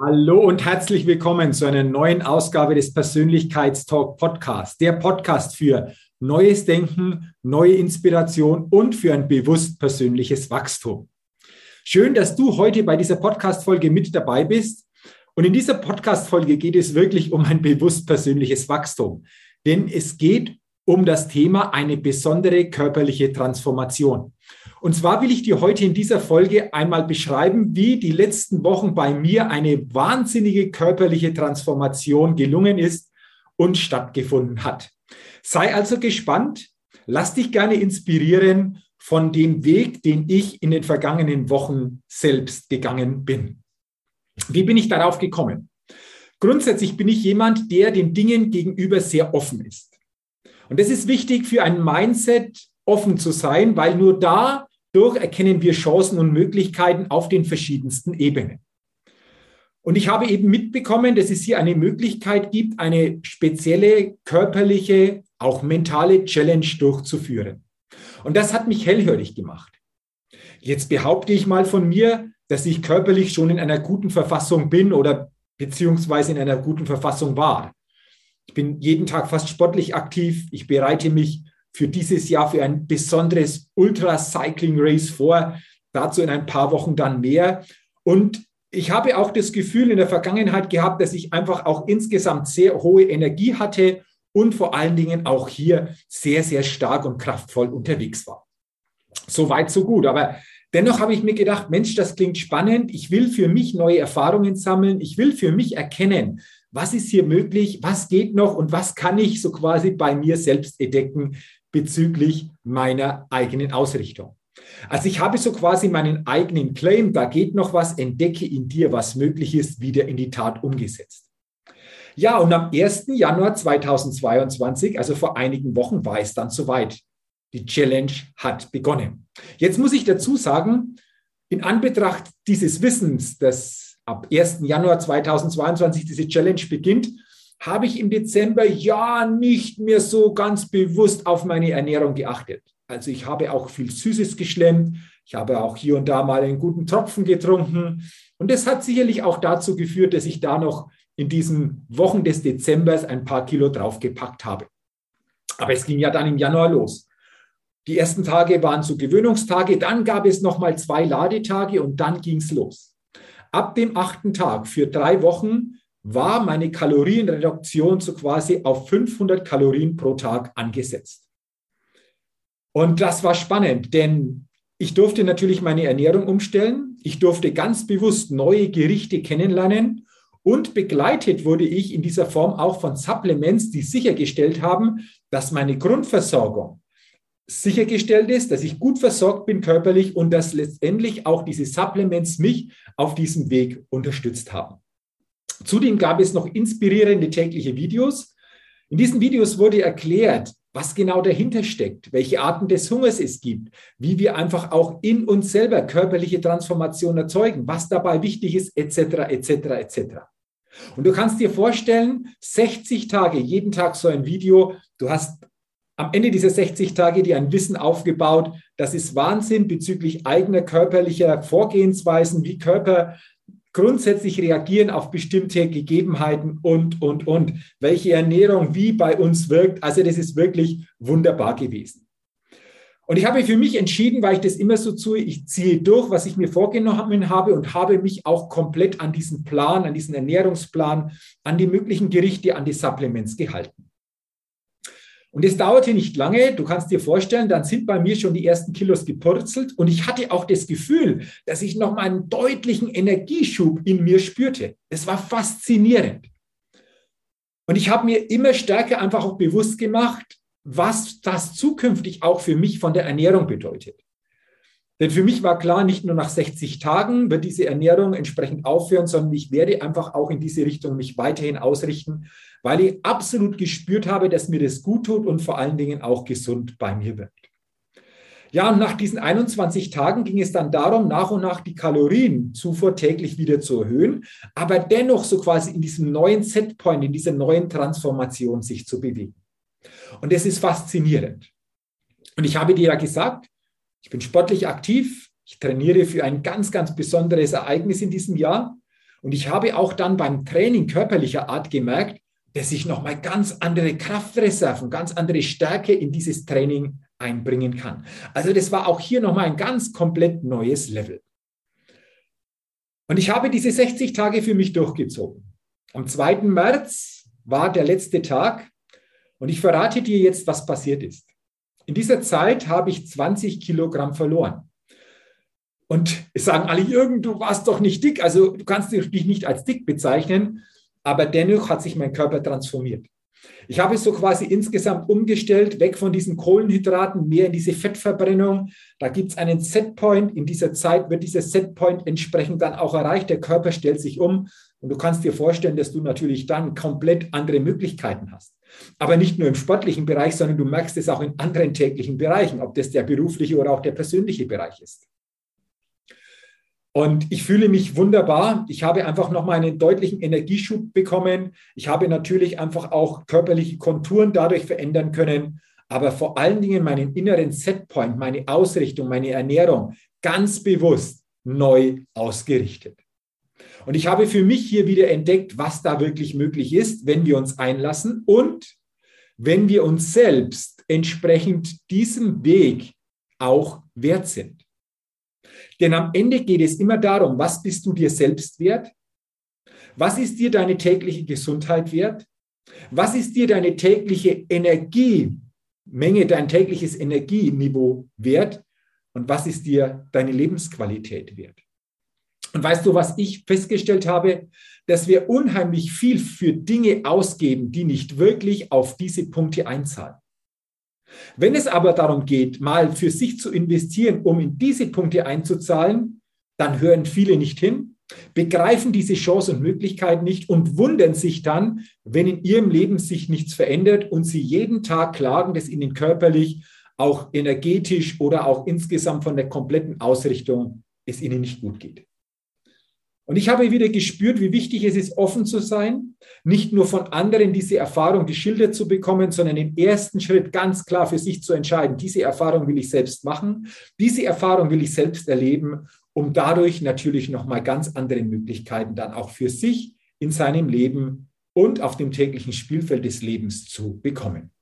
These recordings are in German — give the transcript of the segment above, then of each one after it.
Hallo und herzlich willkommen zu einer neuen Ausgabe des Persönlichkeitstalk Podcast. Der Podcast für neues Denken, neue Inspiration und für ein bewusst persönliches Wachstum. Schön, dass du heute bei dieser Podcast-Folge mit dabei bist. Und in dieser Podcast-Folge geht es wirklich um ein bewusst persönliches Wachstum. Denn es geht um das Thema eine besondere körperliche Transformation. Und zwar will ich dir heute in dieser Folge einmal beschreiben, wie die letzten Wochen bei mir eine wahnsinnige körperliche Transformation gelungen ist und stattgefunden hat. Sei also gespannt, lass dich gerne inspirieren von dem Weg, den ich in den vergangenen Wochen selbst gegangen bin. Wie bin ich darauf gekommen? Grundsätzlich bin ich jemand, der den Dingen gegenüber sehr offen ist. Und das ist wichtig für ein Mindset, offen zu sein, weil nur dadurch erkennen wir Chancen und Möglichkeiten auf den verschiedensten Ebenen. Und ich habe eben mitbekommen, dass es hier eine Möglichkeit gibt, eine spezielle körperliche, auch mentale Challenge durchzuführen. Und das hat mich hellhörig gemacht. Jetzt behaupte ich mal von mir, dass ich körperlich schon in einer guten Verfassung bin oder beziehungsweise in einer guten Verfassung war. Ich bin jeden Tag fast sportlich aktiv. Ich bereite mich für dieses Jahr für ein besonderes Ultra-Cycling-Race vor. Dazu in ein paar Wochen dann mehr. Und ich habe auch das Gefühl in der Vergangenheit gehabt, dass ich einfach auch insgesamt sehr hohe Energie hatte und vor allen Dingen auch hier sehr, sehr stark und kraftvoll unterwegs war. So weit, so gut. Aber dennoch habe ich mir gedacht, Mensch, das klingt spannend. Ich will für mich neue Erfahrungen sammeln. Ich will für mich erkennen, was ist hier möglich, was geht noch und was kann ich so quasi bei mir selbst entdecken, bezüglich meiner eigenen Ausrichtung. Also ich habe so quasi meinen eigenen Claim, da geht noch was, entdecke in dir, was möglich ist, wieder in die Tat umgesetzt. Ja, und am 1. Januar 2022, also vor einigen Wochen, war es dann soweit. Die Challenge hat begonnen. Jetzt muss ich dazu sagen, in Anbetracht dieses Wissens, dass ab 1. Januar 2022 diese Challenge beginnt, habe ich im Dezember ja nicht mehr so ganz bewusst auf meine Ernährung geachtet. Also ich habe auch viel Süßes geschlemmt. Ich habe auch hier und da mal einen guten Tropfen getrunken. Und das hat sicherlich auch dazu geführt, dass ich da noch in diesen Wochen des Dezembers ein paar Kilo draufgepackt habe. Aber es ging ja dann im Januar los. Die ersten Tage waren so Gewöhnungstage, dann gab es noch mal zwei Ladetage und dann ging es los. Ab dem achten Tag für drei Wochen war meine Kalorienreduktion so quasi auf 500 Kalorien pro Tag angesetzt. Und das war spannend, denn ich durfte natürlich meine Ernährung umstellen. Ich durfte ganz bewusst neue Gerichte kennenlernen und begleitet wurde ich in dieser Form auch von Supplements, die sichergestellt haben, dass meine Grundversorgung sichergestellt ist, dass ich gut versorgt bin körperlich und dass letztendlich auch diese Supplements mich auf diesem Weg unterstützt haben. Zudem gab es noch inspirierende tägliche Videos. In diesen Videos wurde erklärt, was genau dahinter steckt, welche Arten des Hungers es gibt, wie wir einfach auch in uns selber körperliche Transformation erzeugen, was dabei wichtig ist, etc., etc., etc. Und du kannst dir vorstellen, 60 Tage, jeden Tag so ein Video, du hast am Ende dieser 60 Tage dir ein Wissen aufgebaut, das ist Wahnsinn bezüglich eigener körperlicher Vorgehensweisen, wie Körper grundsätzlich reagieren auf bestimmte Gegebenheiten und, und, und, welche Ernährung wie bei uns wirkt. Also das ist wirklich wunderbar gewesen. Und ich habe für mich entschieden, weil ich das immer so tue, ich ziehe durch, was ich mir vorgenommen habe und habe mich auch komplett an diesen Plan, an diesen Ernährungsplan, an die möglichen Gerichte, an die Supplements gehalten. Und es dauerte nicht lange, du kannst dir vorstellen, dann sind bei mir schon die ersten Kilos gepurzelt und ich hatte auch das Gefühl, dass ich noch mal einen deutlichen Energieschub in mir spürte. Es war faszinierend. Und ich habe mir immer stärker einfach auch bewusst gemacht, was das zukünftig auch für mich von der Ernährung bedeutet. Denn für mich war klar, nicht nur nach 60 Tagen wird diese Ernährung entsprechend aufhören, sondern ich werde einfach auch in diese Richtung mich weiterhin ausrichten, weil ich absolut gespürt habe, dass mir das gut tut und vor allen Dingen auch gesund bei mir wirkt. Ja, und nach diesen 21 Tagen ging es dann darum, nach und nach die Kalorienzufuhr täglich wieder zu erhöhen, aber dennoch so quasi in diesem neuen Setpoint, in dieser neuen Transformation sich zu bewegen. Und das ist faszinierend. Und ich habe dir ja gesagt, ich bin sportlich aktiv, ich trainiere für ein ganz, ganz besonderes Ereignis in diesem Jahr. Und ich habe auch dann beim Training körperlicher Art gemerkt, dass ich nochmal ganz andere Kraftreserven, ganz andere Stärke in dieses Training einbringen kann. Also das war auch hier nochmal ein ganz komplett neues Level. Und ich habe diese 60 Tage für mich durchgezogen. Am 2. März war der letzte Tag und ich verrate dir jetzt, was passiert ist. In dieser Zeit habe ich 20 Kilogramm verloren. Und es sagen alle, Jürgen, du warst doch nicht dick. Also du kannst dich nicht als dick bezeichnen, aber dennoch hat sich mein Körper transformiert. Ich habe es so quasi insgesamt umgestellt, weg von diesen Kohlenhydraten, mehr in diese Fettverbrennung. Da gibt es einen Setpoint. In dieser Zeit wird dieser Setpoint entsprechend dann auch erreicht. Der Körper stellt sich um und du kannst dir vorstellen, dass du natürlich dann komplett andere Möglichkeiten hast. Aber nicht nur im sportlichen Bereich, sondern du merkst es auch in anderen täglichen Bereichen, ob das der berufliche oder auch der persönliche Bereich ist. Und ich fühle mich wunderbar. Ich habe einfach nochmal einen deutlichen Energieschub bekommen. Ich habe natürlich einfach auch körperliche Konturen dadurch verändern können, aber vor allen Dingen meinen inneren Setpoint, meine Ausrichtung, meine Ernährung ganz bewusst neu ausgerichtet. Und ich habe für mich hier wieder entdeckt, was da wirklich möglich ist, wenn wir uns einlassen und wenn wir uns selbst entsprechend diesem Weg auch wert sind. Denn am Ende geht es immer darum, was bist du dir selbst wert? Was ist dir deine tägliche Gesundheit wert? Was ist dir deine tägliche Energiemenge, dein tägliches Energieniveau wert? Und was ist dir deine Lebensqualität wert? Und weißt du, was ich festgestellt habe? Dass wir unheimlich viel für Dinge ausgeben, die nicht wirklich auf diese Punkte einzahlen. Wenn es aber darum geht, mal für sich zu investieren, um in diese Punkte einzuzahlen, dann hören viele nicht hin, begreifen diese Chance und Möglichkeit nicht und wundern sich dann, wenn in ihrem Leben sich nichts verändert und sie jeden Tag klagen, dass ihnen körperlich, auch energetisch oder auch insgesamt von der kompletten Ausrichtung es ihnen nicht gut geht. Und ich habe wieder gespürt, wie wichtig es ist, offen zu sein, nicht nur von anderen diese Erfahrung geschildert zu bekommen, sondern im ersten Schritt ganz klar für sich zu entscheiden, diese Erfahrung will ich selbst machen, diese Erfahrung will ich selbst erleben, um dadurch natürlich nochmal ganz andere Möglichkeiten dann auch für sich in seinem Leben und auf dem täglichen Spielfeld des Lebens zu bekommen.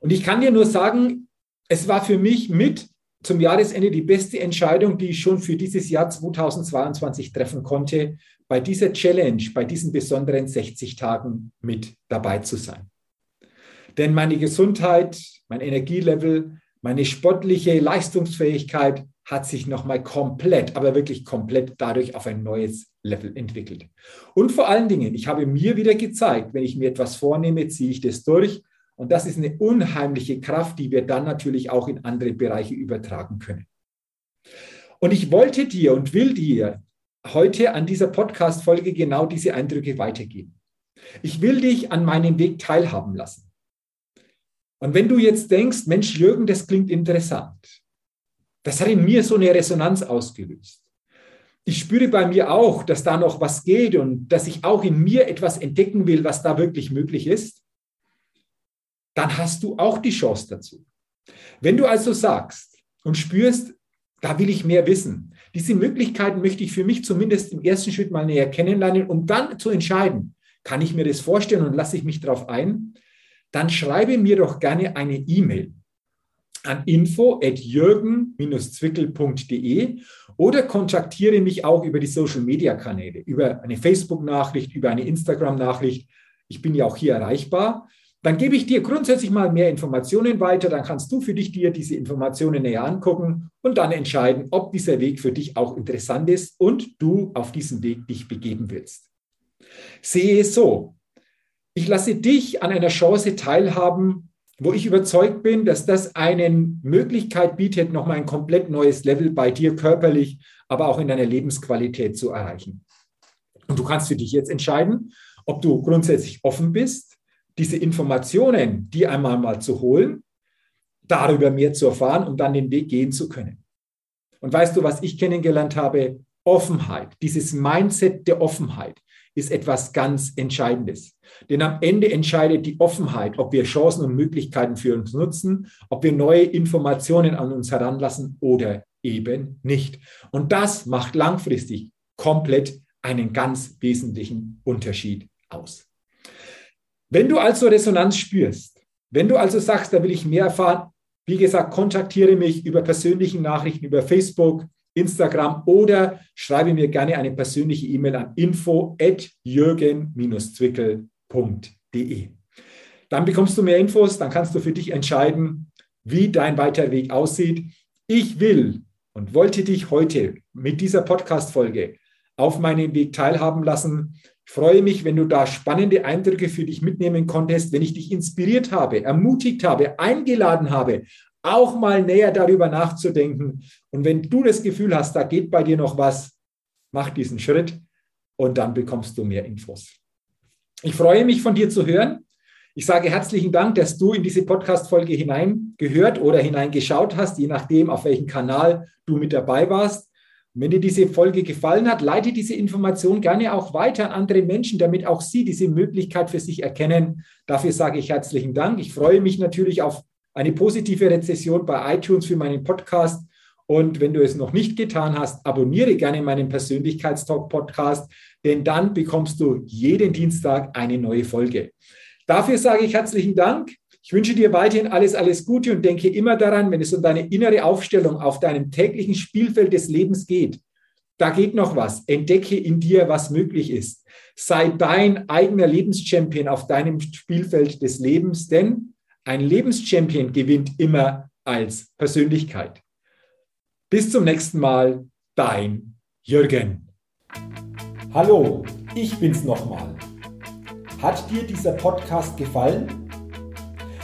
Und ich kann dir nur sagen, es war für mich mit zum Jahresende die beste Entscheidung, die ich schon für dieses Jahr 2022 treffen konnte, bei dieser Challenge, bei diesen besonderen 60 Tagen mit dabei zu sein. Denn meine Gesundheit, mein Energielevel, meine sportliche Leistungsfähigkeit hat sich nochmal komplett, aber wirklich komplett dadurch auf ein neues Level entwickelt. Und vor allen Dingen, ich habe mir wieder gezeigt, wenn ich mir etwas vornehme, ziehe ich das durch und das ist eine unheimliche Kraft, die wir dann natürlich auch in andere Bereiche übertragen können. Und ich wollte dir und will dir heute an dieser Podcast-Folge genau diese Eindrücke weitergeben. Ich will dich an meinem Weg teilhaben lassen. Und wenn du jetzt denkst, Mensch, Jürgen, das klingt interessant. Das hat in mir so eine Resonanz ausgelöst. Ich spüre bei mir auch, dass da noch was geht und dass ich auch in mir etwas entdecken will, was da wirklich möglich ist dann hast du auch die Chance dazu. Wenn du also sagst und spürst, da will ich mehr wissen, diese Möglichkeiten möchte ich für mich zumindest im ersten Schritt mal näher kennenlernen, um dann zu entscheiden, kann ich mir das vorstellen und lasse ich mich darauf ein, dann schreibe mir doch gerne eine E-Mail. an info.jürgen-zwickel.de oder kontaktiere mich auch über die Social-Media-Kanäle, über eine Facebook-Nachricht, über eine Instagram-Nachricht. Ich bin ja auch hier erreichbar. Dann gebe ich dir grundsätzlich mal mehr Informationen weiter. Dann kannst du für dich dir diese Informationen näher angucken und dann entscheiden, ob dieser Weg für dich auch interessant ist und du auf diesen Weg dich begeben willst. Sehe es so. Ich lasse dich an einer Chance teilhaben, wo ich überzeugt bin, dass das eine Möglichkeit bietet, nochmal ein komplett neues Level bei dir körperlich, aber auch in deiner Lebensqualität zu erreichen. Und du kannst für dich jetzt entscheiden, ob du grundsätzlich offen bist, diese Informationen, die einmal mal zu holen, darüber mehr zu erfahren, um dann den Weg gehen zu können. Und weißt du, was ich kennengelernt habe? Offenheit, dieses Mindset der Offenheit ist etwas ganz Entscheidendes. Denn am Ende entscheidet die Offenheit, ob wir Chancen und Möglichkeiten für uns nutzen, ob wir neue Informationen an uns heranlassen oder eben nicht. Und das macht langfristig komplett einen ganz wesentlichen Unterschied aus. Wenn du also Resonanz spürst, wenn du also sagst, da will ich mehr erfahren, wie gesagt, kontaktiere mich über persönliche Nachrichten über Facebook, Instagram oder schreibe mir gerne eine persönliche E-Mail an info@jürgen-zwickel.de. Dann bekommst du mehr Infos, dann kannst du für dich entscheiden, wie dein weiterer Weg aussieht. Ich will und wollte dich heute mit dieser Podcast-Folge auf meinen Weg teilhaben lassen. Freue mich, wenn du da spannende Eindrücke für dich mitnehmen konntest, wenn ich dich inspiriert habe, ermutigt habe, eingeladen habe, auch mal näher darüber nachzudenken. Und wenn du das Gefühl hast, da geht bei dir noch was, mach diesen Schritt und dann bekommst du mehr Infos. Ich freue mich von dir zu hören. Ich sage herzlichen Dank, dass du in diese Podcast-Folge hineingehört oder hineingeschaut hast, je nachdem, auf welchem Kanal du mit dabei warst. Wenn dir diese Folge gefallen hat, leite diese Information gerne auch weiter an andere Menschen, damit auch sie diese Möglichkeit für sich erkennen. Dafür sage ich herzlichen Dank. Ich freue mich natürlich auf eine positive Rezession bei iTunes für meinen Podcast. Und wenn du es noch nicht getan hast, abonniere gerne meinen Persönlichkeitstalk-Podcast, denn dann bekommst du jeden Dienstag eine neue Folge. Dafür sage ich herzlichen Dank. Ich wünsche dir weiterhin alles, alles Gute und denke immer daran, wenn es um deine innere Aufstellung auf deinem täglichen Spielfeld des Lebens geht, da geht noch was. Entdecke in dir, was möglich ist. Sei dein eigener Lebenschampion auf deinem Spielfeld des Lebens, denn ein Lebenschampion gewinnt immer als Persönlichkeit. Bis zum nächsten Mal, dein Jürgen. Hallo, ich bin's nochmal. Hat dir dieser Podcast gefallen?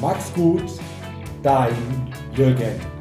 Max gut, dein Jürgen.